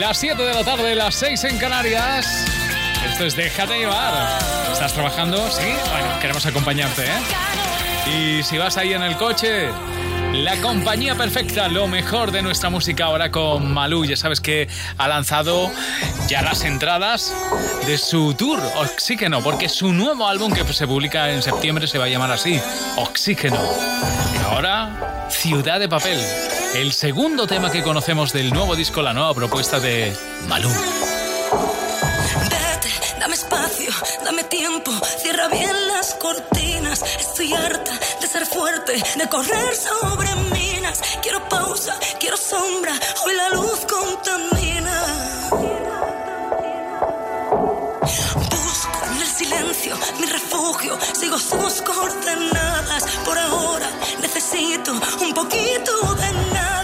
Las 7 de la tarde, las 6 en Canarias. Esto es Déjate llevar. ¿Estás trabajando? Sí. Bueno, queremos acompañarte, ¿eh? Y si vas ahí en el coche, la compañía perfecta, lo mejor de nuestra música ahora con Malú. Ya sabes que ha lanzado ya las entradas de su tour Oxígeno, porque su nuevo álbum que se publica en septiembre se va a llamar así, Oxígeno. Y ahora, Ciudad de Papel, el segundo tema que conocemos del nuevo disco, la nueva propuesta de Malú. Dame espacio, dame tiempo, cierra bien las cortinas. Estoy harta de ser fuerte, de correr sobre minas. Quiero pausa, quiero sombra, hoy la luz contamina. Busco en el silencio mi refugio, sigo sus coordenadas. Por ahora necesito un poquito de nada,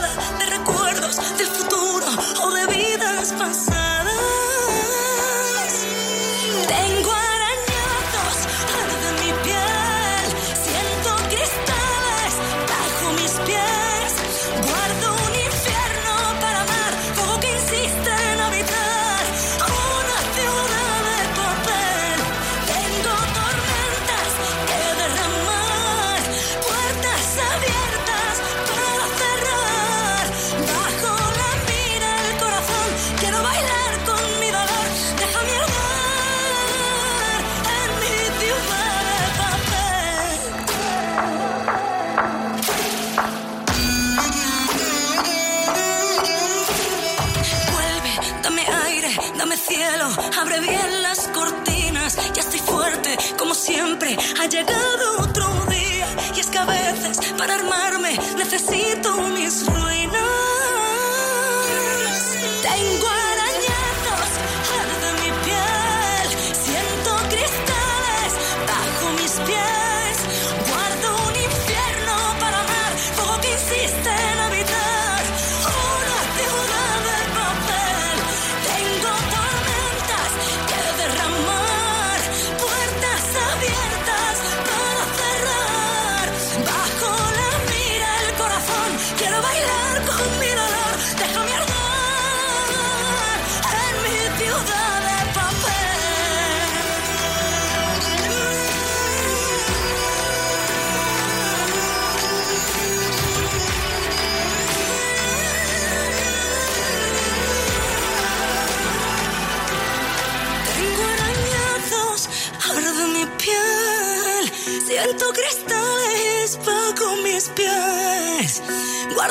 ha llegado otro día, y es que a veces para armarme necesito mis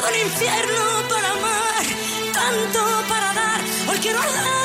Guardo el infierno para amar, tanto para dar. Hoy quiero dar.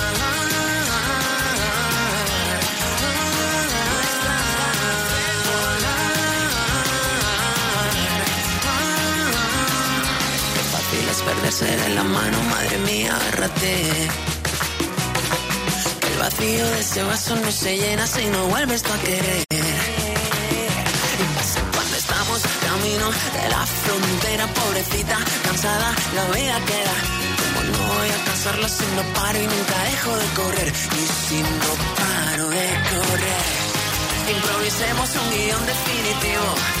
perderse de la mano, madre mía, agárrate. El vacío de ese vaso no se llena si no vuelves tú a querer. Cuando estamos camino de la frontera, pobrecita, cansada, la vida queda. Como no voy a cansarla si no paro y nunca dejo de correr. Y si no paro de correr, improvisemos un guion definitivo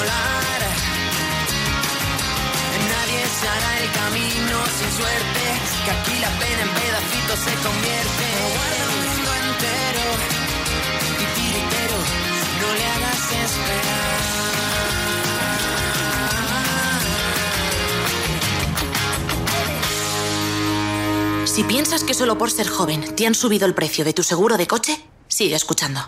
Volar. Nadie se hará el camino sin suerte, que aquí la pena en pedacitos se convierte. en el mundo entero y tiritero no le hagas esperar. Si piensas que solo por ser joven te han subido el precio de tu seguro de coche, sigue escuchando.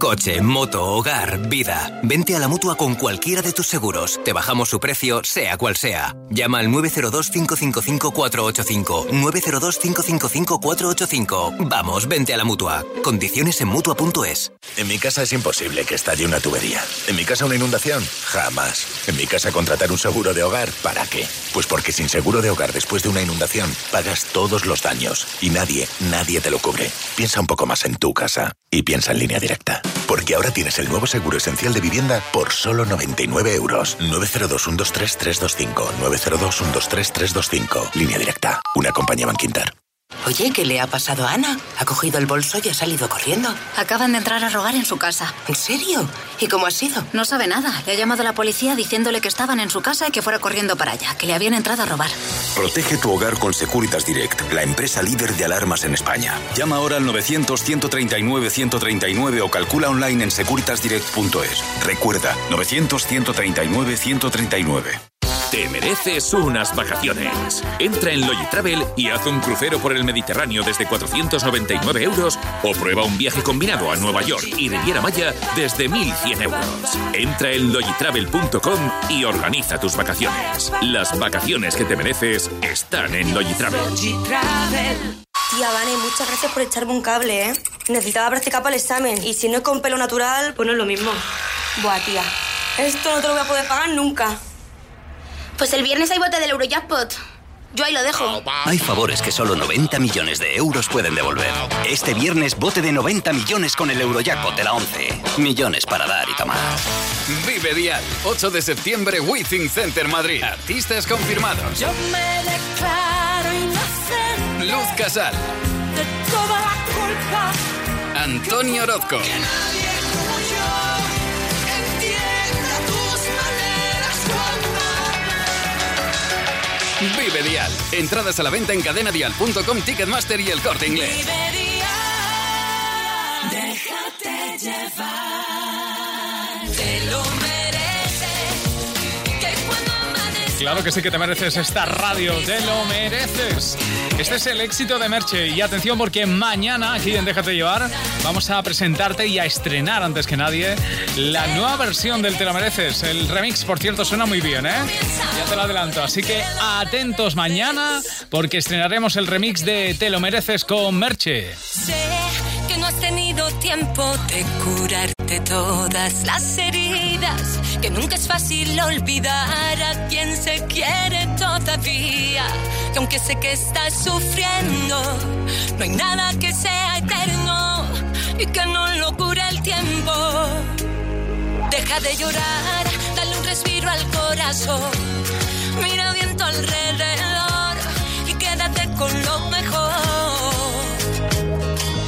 Coche, moto, hogar, vida. Vente a la mutua con cualquiera de tus seguros. Te bajamos su precio, sea cual sea. Llama al 902-555-485. 902-555-485. Vamos, vente a la mutua. Condiciones en mutua.es. En mi casa es imposible que estalle una tubería. En mi casa una inundación, jamás. En mi casa contratar un seguro de hogar, ¿para qué? Pues porque sin seguro de hogar después de una inundación, pagas todos los daños. Y nadie, nadie te lo cubre. Piensa un poco más en tu casa. Y piensa en línea directa. Porque ahora tienes el nuevo seguro esencial de vivienda por solo 99 euros. 902-123-325. 902-123-325. Línea directa. Una compañía Banquinter. Oye, ¿qué le ha pasado a Ana? Ha cogido el bolso y ha salido corriendo. Acaban de entrar a rogar en su casa. ¿En serio? ¿Y cómo ha sido? No sabe nada. Le ha llamado a la policía diciéndole que estaban en su casa y que fuera corriendo para allá, que le habían entrado a robar. Protege tu hogar con Securitas Direct, la empresa líder de alarmas en España. Llama ahora al 900-139-139 o calcula online en securitasdirect.es. Recuerda, 900-139-139. Te mereces unas vacaciones. Entra en Logitravel y haz un crucero por el Mediterráneo desde 499 euros o prueba un viaje combinado a Nueva York y Riviera Maya desde 1100 euros. Entra en logitravel.com y organiza tus vacaciones. Las vacaciones que te mereces están en Logitravel. Tía Vane, muchas gracias por echarme un cable, ¿eh? Necesitaba practicar para el examen y si no es con pelo natural, pues no es lo mismo. Buah, tía, esto no te lo voy a poder pagar nunca. Pues el viernes hay bote del Eurojackpot. Yo ahí lo dejo. Hay favores que solo 90 millones de euros pueden devolver. Este viernes bote de 90 millones con el Eurojackpot de la 11. Millones para dar y tomar. Vive Dial, 8 de septiembre, Withing Center Madrid. Artistas confirmados. Yo me declaro inocente. Luz Casal. De toda la culpa. Antonio Orozco. Entradas a la venta en cadenadial.com, Ticketmaster y el corte inglés. Déjate llevar. Claro que sí que te mereces esta radio, te lo mereces. Este es el éxito de Merche y atención porque mañana aquí en Déjate llevar vamos a presentarte y a estrenar antes que nadie la nueva versión del Te lo mereces. El remix, por cierto, suena muy bien, ¿eh? Ya te lo adelanto, así que atentos mañana porque estrenaremos el remix de Te lo mereces con Merche. Sé que no tiempo de curarte todas las heridas, que nunca es fácil olvidar a quien se quiere todavía, que aunque sé que estás sufriendo, no hay nada que sea eterno y que no lo cure el tiempo. Deja de llorar, dale un respiro al corazón, mira bien alrededor y quédate con lo mejor.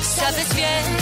Sabes bien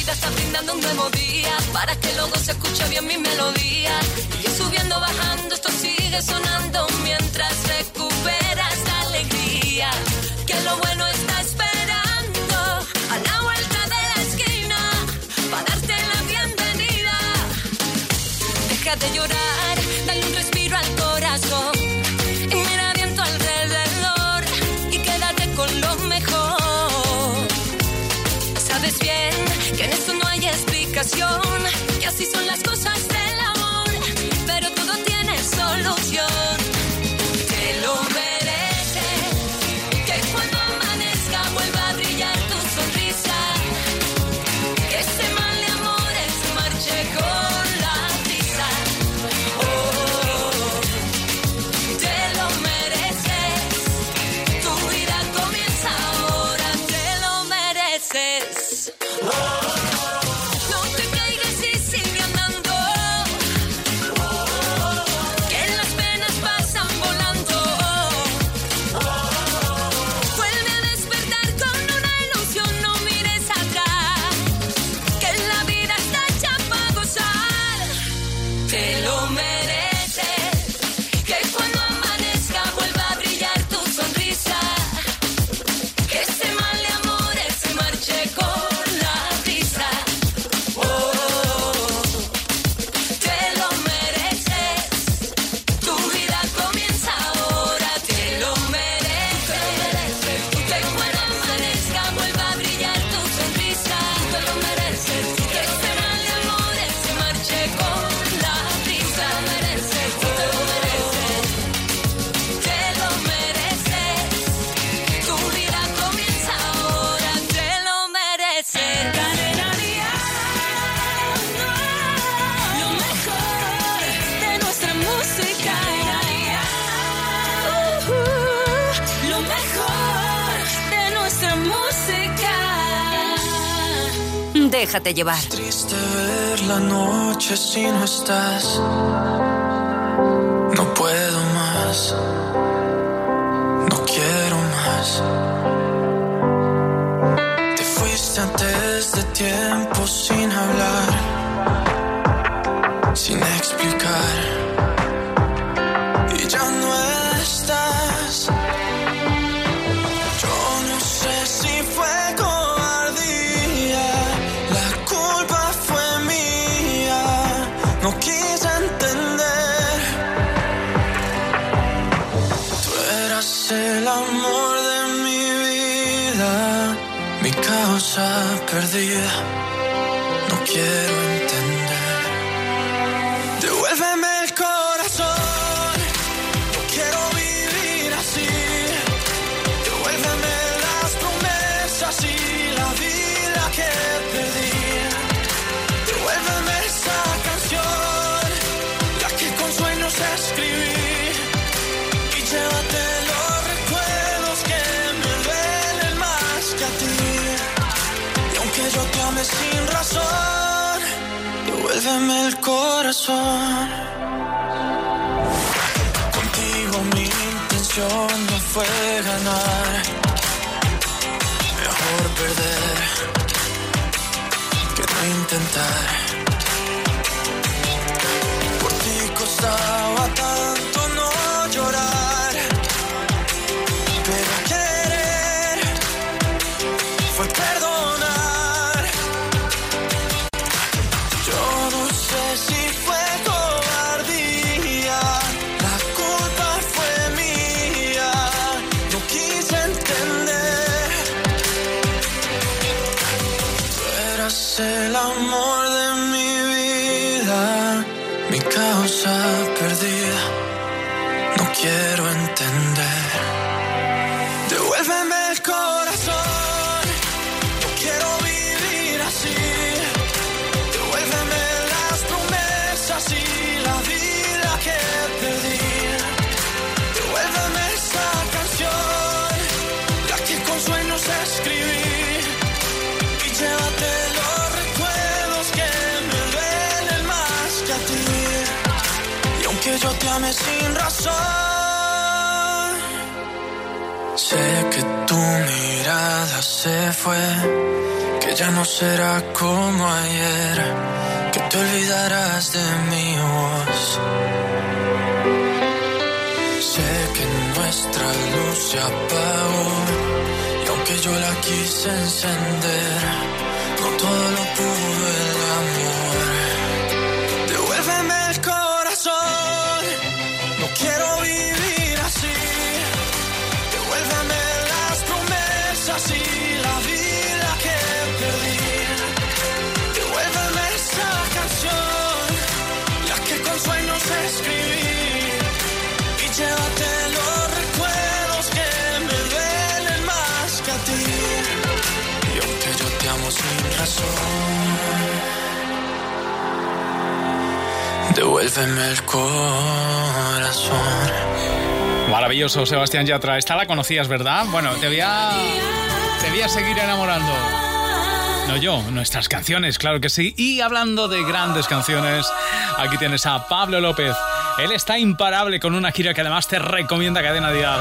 vida está brindando un nuevo día para que luego se escuche bien mi melodía. Y subiendo, bajando, esto sigue sonando mientras recuperas alegría. Que lo bueno está esperando a la vuelta de la esquina para darte la bienvenida. Deja de llorar, dale un respiro al explicación, Déjate llevar. Triste ver la noche si no estás. No puedo más. No quiero más. Te fuiste antes de tiempo sin Contigo mi intención no fue ganar, mejor perder que no intentar. Aunque yo te ame sin razón, sé que tu mirada se fue, que ya no será como ayer, que te olvidarás de mi voz. Sé que nuestra luz se apagó y aunque yo la quise encender, no todo lo pudo devuélveme el corazón. Maravilloso, Sebastián Yatra. Esta la conocías, ¿verdad? Bueno, te voy a, te voy a seguir enamorando. No yo, nuestras canciones, claro que sí. Y hablando de grandes canciones, aquí tienes a Pablo López. Él está imparable con una gira que además te recomienda Cadena Dial.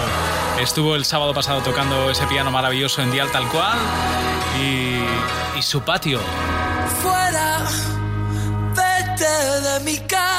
Estuvo el sábado pasado tocando ese piano maravilloso en Dial tal cual y, y su patio. Fuera, vete de mi casa.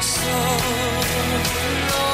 Solo fuera,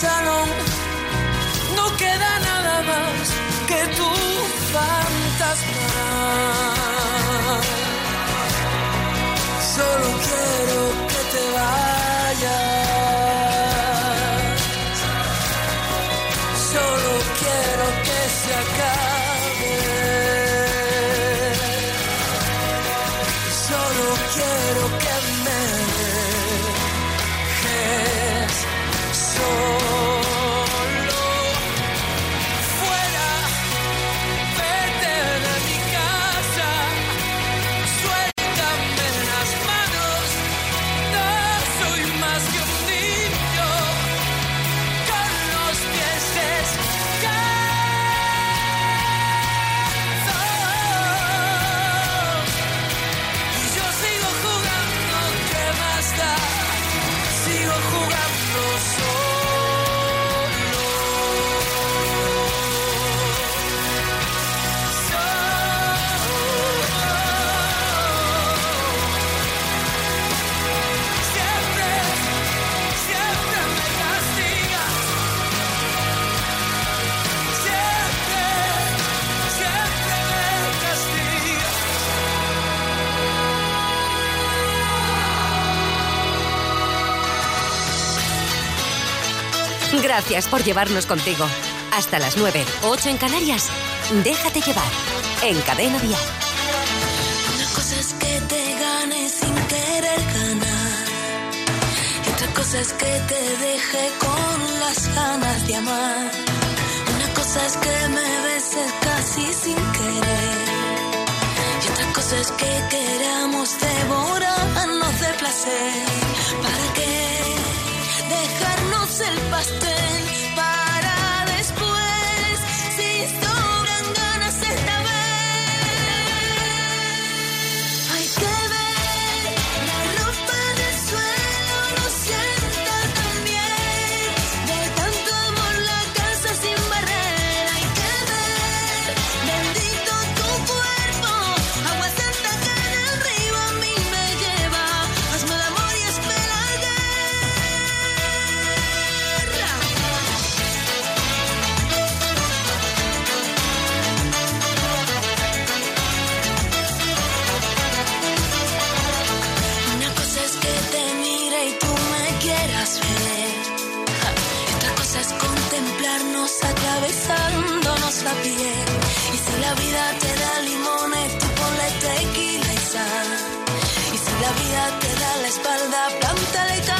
Salón, no queda nada más que tu fantasma. Solo quiero Gracias por llevarnos contigo. Hasta las 9, 8 en Canarias. Déjate llevar. En Cadena Dial. Una cosa es que te gane sin querer ganar. Y otra cosa es que te deje con las ganas de amar. Una cosa es que me beses casi sin querer. Y otra cosa es que queramos devorarnos de placer. ¿Para qué dejarnos el pastel? Para después, la piel. Y si la vida te da limones, tú ponle tequila y sal. Y si la vida te da la espalda, plántale cara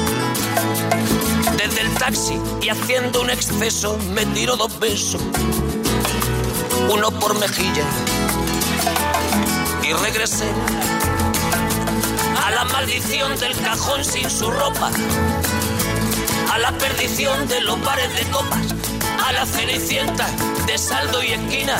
Desde el taxi y haciendo un exceso me tiró dos besos, uno por mejilla. Y regresé a la maldición del cajón sin su ropa, a la perdición de los bares de copas, a la cenicienta de saldo y esquina.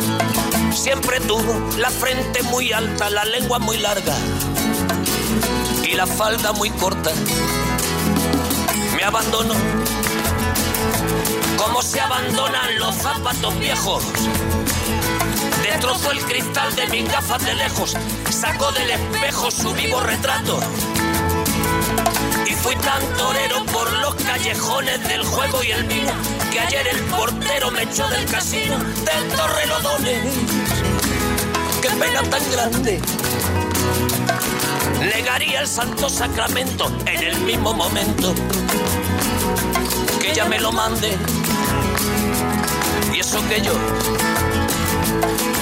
Siempre tuvo la frente muy alta, la lengua muy larga y la falda muy corta. Me abandonó como se abandonan los zapatos viejos. Destrozó el cristal de mis gafas de lejos, sacó del espejo su vivo retrato. Y fui tan torero por los callejones del juego y el vino que ayer el portero me echó del casino del Torrelodones. Qué pena tan grande. Negaría el santo sacramento en el mismo momento que ella me lo mande. Y eso que yo,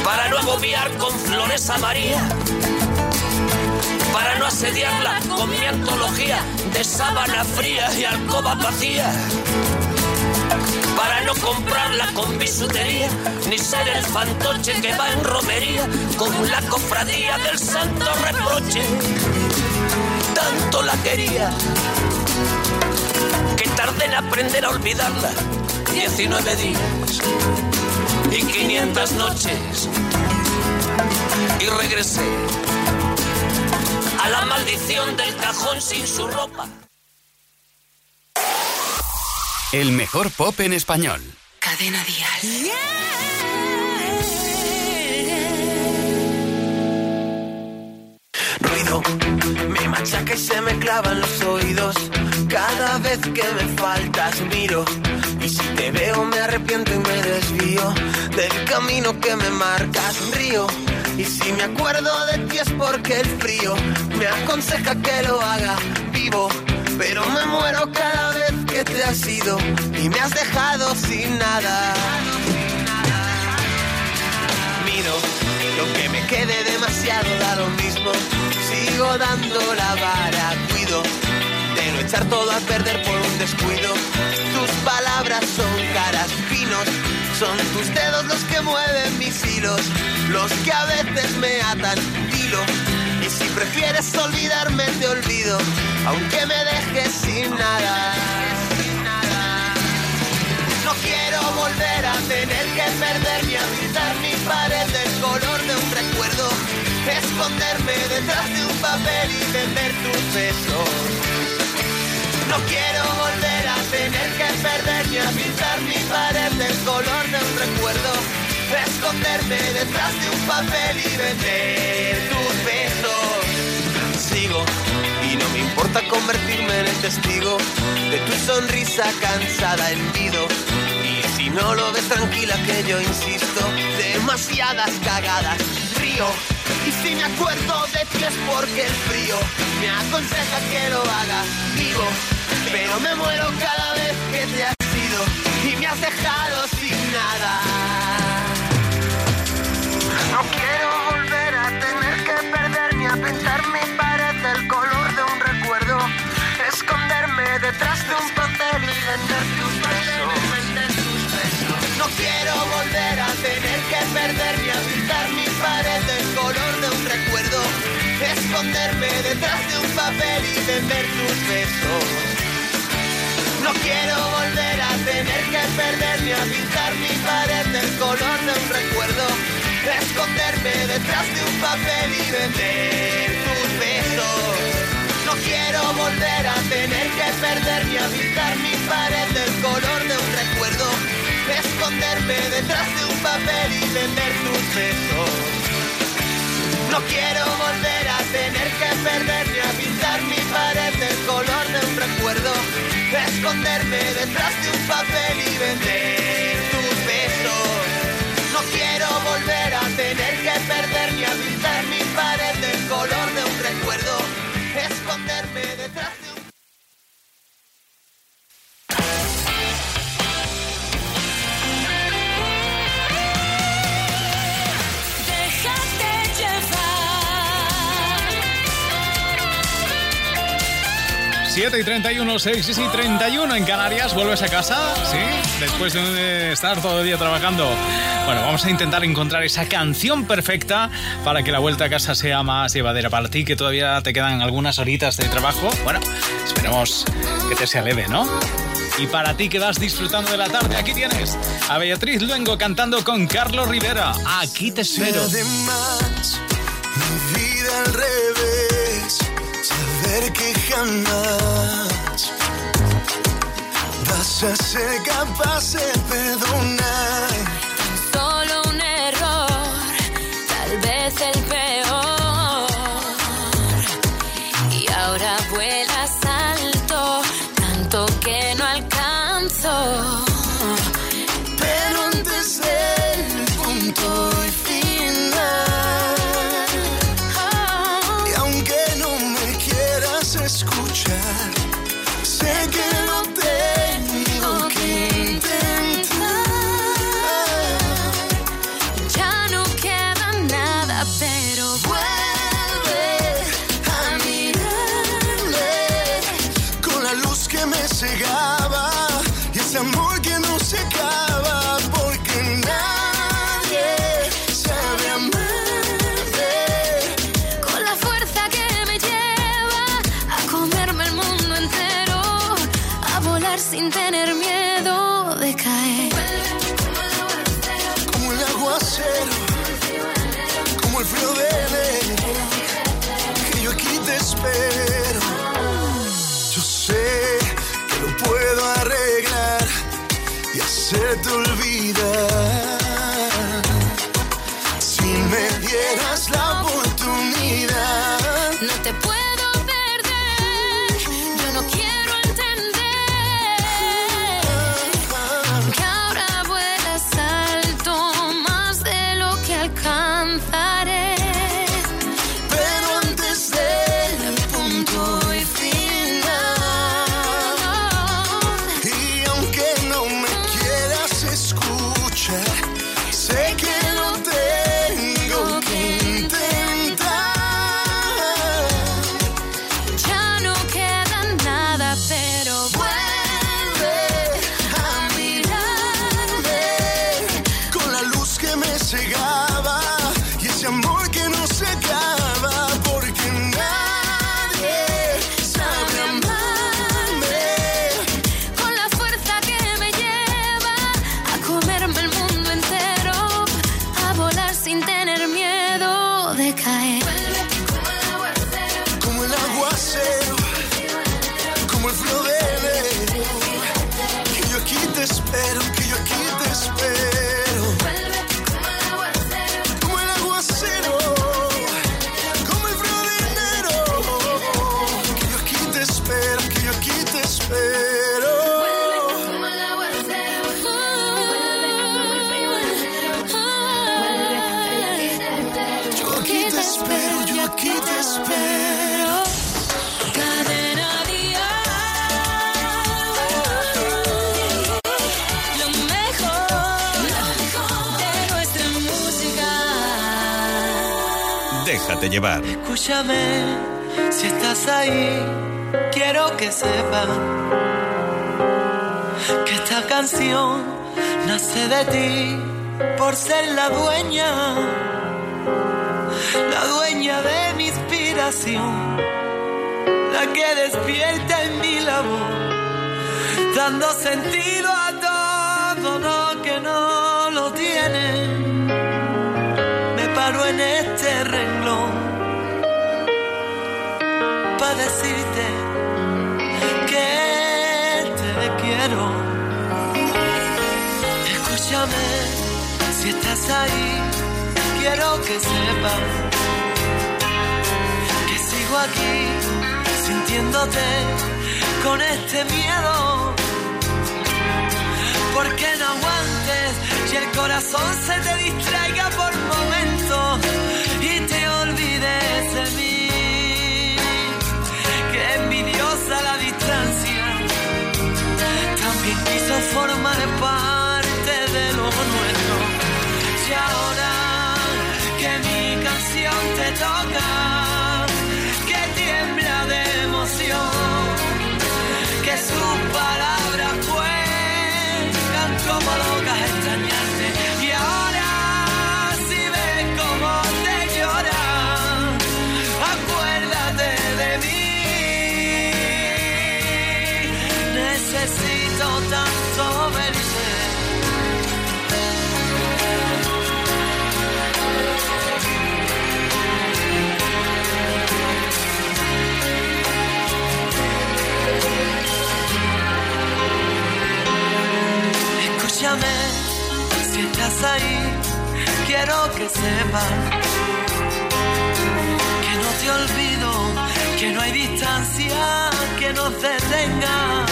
para no agobiar con flores a María, para no asediarla con mi antología de sábana fría y alcoba vacía. Para no comprarla con bisutería, ni ser el fantoche que va en romería con la cofradía del santo reproche. Tanto la quería que tardé en aprender a olvidarla. 19 días y 500 noches. Y regresé a la maldición del cajón sin su ropa. El mejor pop en español. Cadena Dial. Ruido me machaca y se me clavan los oídos. Cada vez que me faltas miro. Y si te veo me arrepiento y me desvío del camino que me marcas río. Y si me acuerdo de ti es porque el frío me aconseja que lo haga vivo. Pero me muero cada vez que te has ido y me has dejado sin nada. Miro lo que me quede demasiado da lo mismo. Sigo dando la vara, cuido de no echar todo a perder por un descuido. Tus palabras son caras, son tus dedos los que mueven mis hilos, los que a veces me atan, hilo. Y si prefieres olvidarme, te olvido, aunque me dejes sin nada. No quiero volver a tener que perder ni a pintar mi pared del color de un recuerdo. Esconderme detrás de un papel y vender tus besos. No quiero volver a tener que perder ni a pintar mi pared del color de un recuerdo. Esconderme detrás de un papel y vender tus besos. Sigo y no me importa convertirme en el testigo de tu sonrisa cansada en nido. Y si no lo ves tranquila que yo insisto, demasiadas cagadas río. Y si me acuerdo de ti es porque el frío me aconseja que lo haga vivo. Pero me muero cada vez que te has ido y me has dejado sin nada. No quiero volver a tener que perder ni a pintar mi pared del color de un recuerdo. Esconderme detrás de un papel y vender tus besos. No quiero volver a tener que perder ni a pintar mi pared del color de un recuerdo. Esconderme detrás de un papel y vender tus besos. No quiero volver a tener que perder ni a pintar mi pared del color de un recuerdo. Esconderme detrás de un papel y vender tus besos. No quiero volver a tener que perder ni a pintar mi pared del color de un recuerdo. Esconderme detrás de un papel y vender tus besos. No quiero volver a tener que perderme a pintar mi pared del color de un recuerdo. Esconderme detrás de un papel y vender tus besos. No quiero volver a tener que perderme a pintar mi pared del color de un recuerdo. Esconderme 7 y 31, 6 y 31 en Canarias. ¿Vuelves a casa? ¿Sí? Después de estar todo el día trabajando. Bueno, vamos a intentar encontrar esa canción perfecta para que la vuelta a casa sea más llevadera para ti, que todavía te quedan algunas horitas de trabajo. Bueno, esperemos que te sea leve, ¿no? Y para ti que vas disfrutando de la tarde, aquí tienes a Beatriz Luengo cantando con Carlos Rivera. Aquí te espero. Que jamás vas a ser capaz de perdonar. Nace de ti por ser la dueña, la dueña de mi inspiración, la que despierta en mi labor, dando sentido a todo lo que no lo tiene. Me paro en este renglón ahí, quiero que sepas que sigo aquí sintiéndote con este miedo. Porque no aguantes y el corazón se te distraiga por momentos y te olvides de mí. Que envidiosa la distancia, también quiso formar parte toca, que tiembla de emoción, que sus palabras cuentan como ahí, quiero que sepas que no te olvido, que no hay distancia que nos detenga,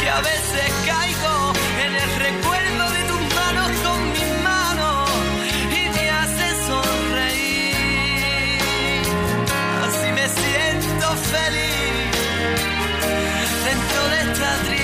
que a veces caigo en el recuerdo de tus manos con mis manos y te hace sonreír. Así me siento feliz dentro de esta tristeza.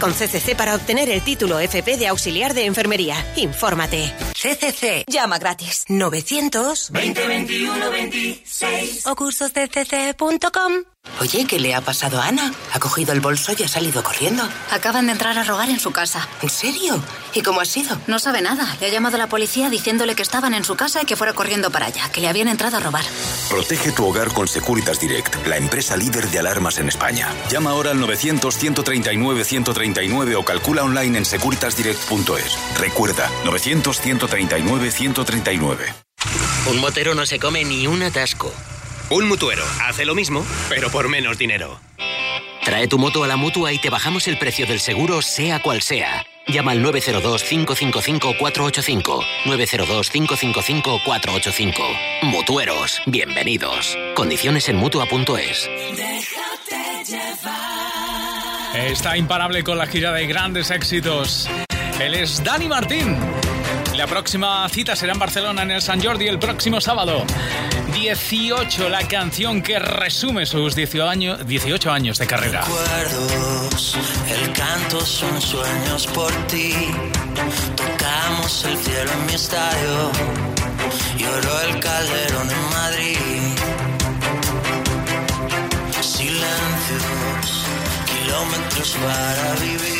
Con CCC para obtener el título FP de auxiliar de enfermería. Infórmate. CCC. Llama gratis. 900 2021 26 o cursoscc.com. Oye, ¿qué le ha pasado a Ana? Ha cogido el bolso y ha salido corriendo. Acaban de entrar a robar en su casa. ¿En serio? ¿Y cómo ha sido? No sabe nada. Le ha llamado la policía diciéndole que estaban en su casa y que fuera corriendo para allá, que le habían entrado a robar. Protege tu hogar con Securitas Direct, la empresa líder de alarmas en España. Llama ahora al 900-139-139 o calcula online en securitasdirect.es. Recuerda, 900-139-139. Un motero no se come ni un atasco. Un mutuero hace lo mismo, pero por menos dinero. Trae tu moto a la mutua y te bajamos el precio del seguro, sea cual sea. Llama al 902-555-485. 902-555-485. Mutueros, bienvenidos. Condiciones en mutua.es. Está imparable con la gira de grandes éxitos. Él es Dani Martín. La próxima cita será en Barcelona en el San Jordi el próximo sábado. 18, la canción que resume sus 18 años, 18 años de carrera. recuerdos, el canto son sueños por ti. Tocamos el cielo en mi estadio, lloró el calderón en Madrid. Silencios, kilómetros para vivir,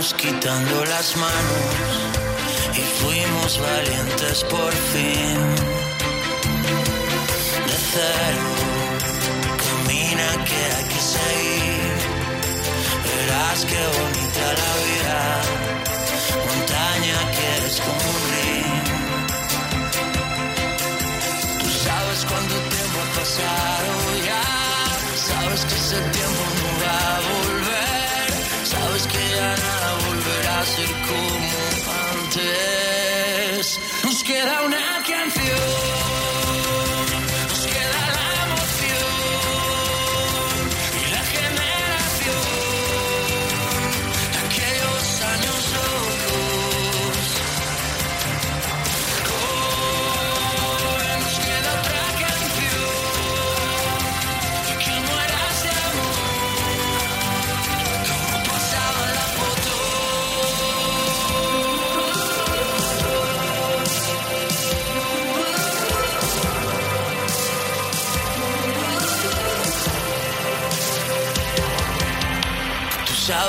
Quitando las manos y fuimos valientes por fin. De cero, camina que hay que seguir. Verás qué bonita la vida, montaña que es como un. Tú sabes cuánto tiempo ha pasado ya, sabes que ese tiempo no ser como antes. Nos queda una canción,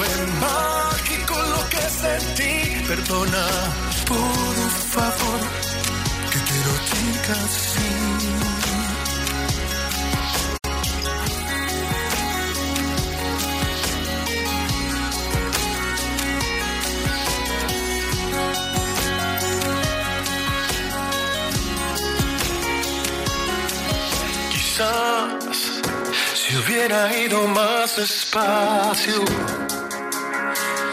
fue mágico lo que sentí. Perdona, por favor, que lo diga así. Si hubiera ido más despacio,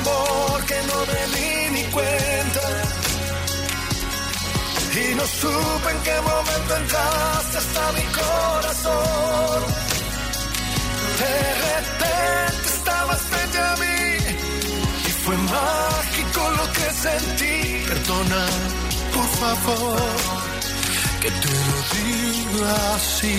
amor, que no me di ni cuenta. Y no supe en qué momento entraste hasta mi corazón. De repente estabas frente a mí y fue mágico lo que sentí. Perdona, por favor, que te lo diga así.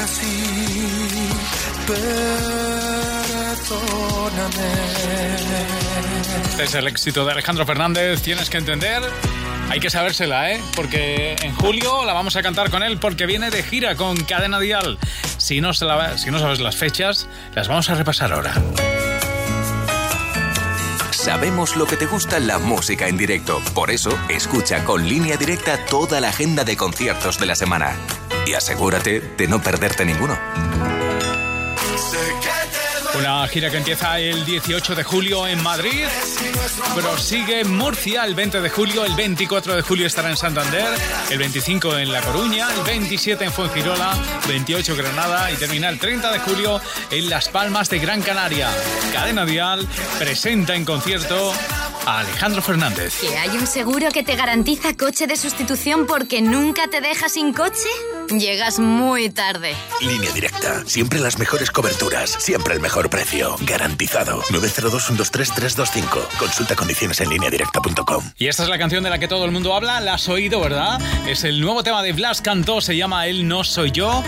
así. Perdóname. Este es el éxito de Alejandro Fernández. Tienes que entender. Hay que sabérsela, ¿eh? Porque en julio la vamos a cantar con él porque viene de gira con Cadena Dial. Si no, se la- si no sabes las fechas, las vamos a repasar ahora. Sabemos lo que te gusta la música en directo. Por eso, escucha con línea directa toda la agenda de conciertos de la semana. Y asegúrate de no perderte ninguno. Una gira que empieza el 18 de julio en Madrid, prosigue en Murcia el 20 de julio, el 24 de julio estará en Santander, el 25 en La Coruña, el 27 en Fuengirola, 28 en Granada y termina el 30 de julio en Las Palmas de Gran Canaria. Cadena Dial presenta en concierto a Alejandro Fernández. ¿Que hay un seguro que te garantiza coche de sustitución porque nunca te deja sin coche? Llegas muy tarde. Línea directa. Siempre las mejores coberturas. Siempre el mejor precio. Garantizado. 902-123-325. Consulta condiciones en lineadirecta.com. Y esta es la canción de la que todo el mundo habla, la has oído, ¿verdad? Es el nuevo tema de Blas Cantó, se llama Él no soy yo,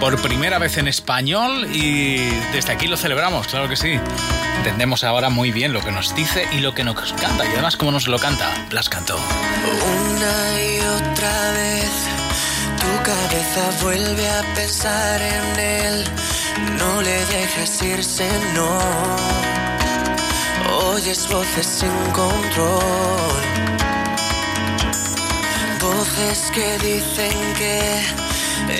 por primera vez en español y desde aquí lo celebramos, claro que sí. Entendemos ahora muy bien lo que nos dice y lo que nos canta, y además cómo nos lo canta Blas Cantó. Una y otra vez cabeza vuelve a pensar en él. No le dejes irse, no. Oyes voces sin control. Voces que dicen que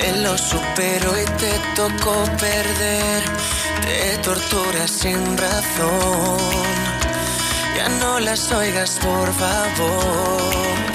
él lo superó y te tocó perder. Te torturas sin razón. Ya no las oigas, por favor.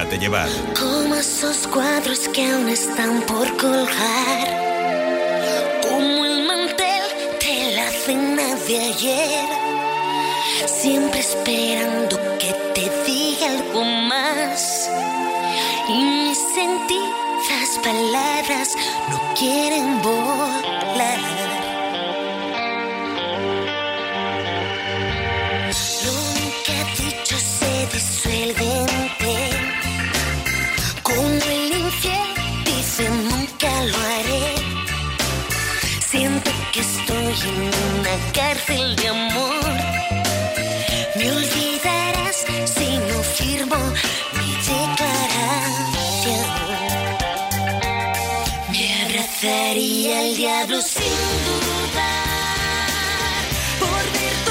Déjate llevar. Como esos cuadros que aún están por colgar. Como el mantel de la cena de ayer. Siempre esperando que te diga algo más. Y mis sentidas palabras no quieren volar. Cárcel de amor. Me olvidarás si no firmo mi declaración. Me abrazaría al diablo sin dudar. Por ver tu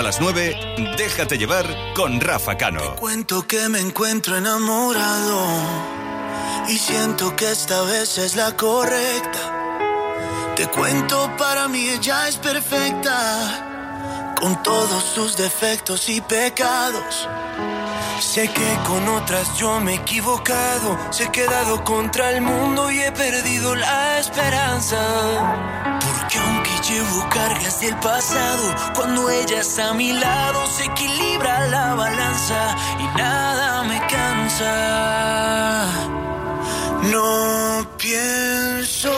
Hasta las 9, déjate llevar con Rafa Cano. Cuento que me encuentro enamorado y siento que esta vez es la correcta. Te cuento, para mí ella es perfecta, con todos sus defectos y pecados. Sé que con otras yo me he equivocado, que he dado contra el mundo y he perdido la esperanza. Llevo cargas del pasado, cuando ella está a mi lado se equilibra la balanza y nada me cansa. No pienso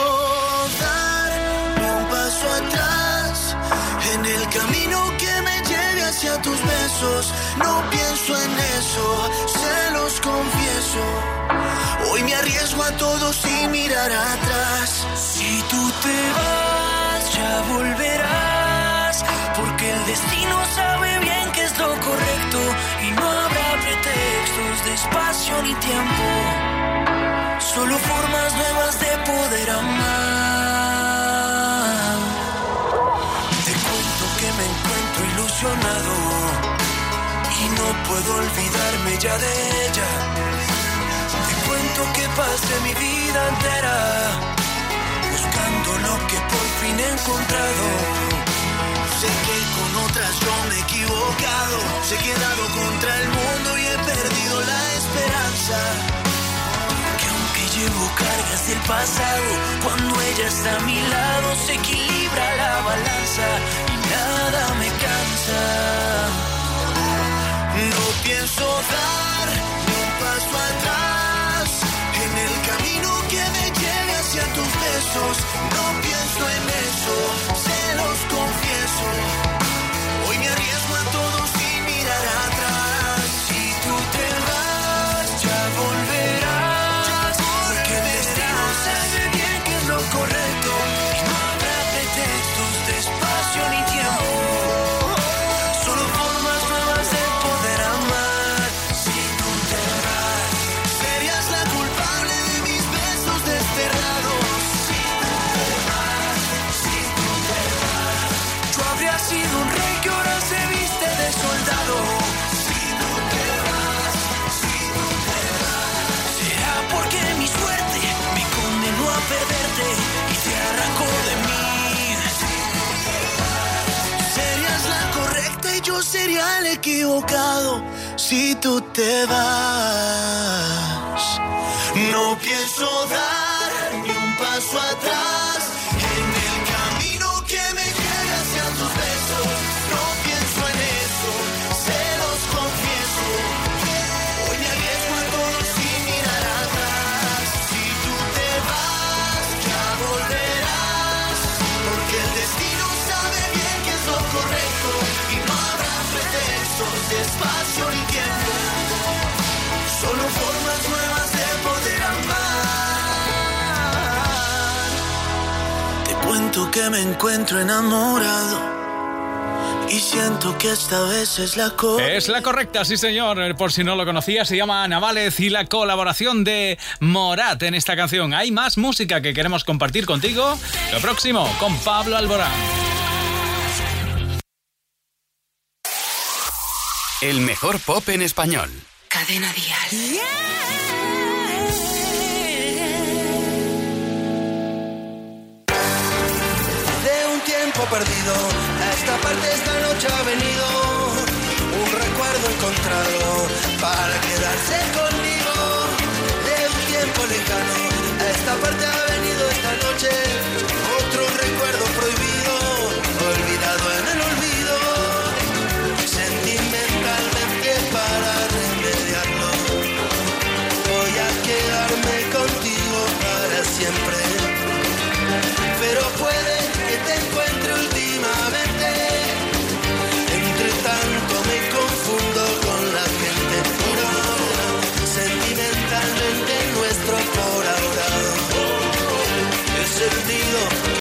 dar un paso atrás en el camino que me lleve hacia tus besos. No pienso en eso, se los confieso. Hoy me arriesgo a todo sin mirar atrás. Si tú te vas, espacio ni tiempo. Solo formas nuevas de poder amar. Te cuento que me encuentro ilusionado y no puedo olvidarme ya de ella. Te cuento que pasé mi vida entera buscando lo que por fin he encontrado. Sé que con otras yo me he equivocado, que he dado contra el mundo y he perdido la esperanza. Que aunque llevo cargas del pasado, cuando ella está a mi lado se equilibra la balanza y nada me cansa. No pienso dar un paso atrás en el camino que me lleve hacia tus besos. No pienso en se confieso. Hoy sería el equivocado si tú te vas. No pienso dar que me encuentro enamorado. Y siento que esta vez es la cosa. Es la correcta, sí señor. Por si no lo conocía, se llama Ana Vález y la colaboración de Morat en esta canción. Hay más música que queremos compartir contigo. Lo próximo, con Pablo Alborán. El mejor pop en español. Cadena Dial. De tiempo perdido, a esta parte esta noche ha venido un recuerdo encontrado para quedarse conmigo. De un tiempo lejano, a esta parte ha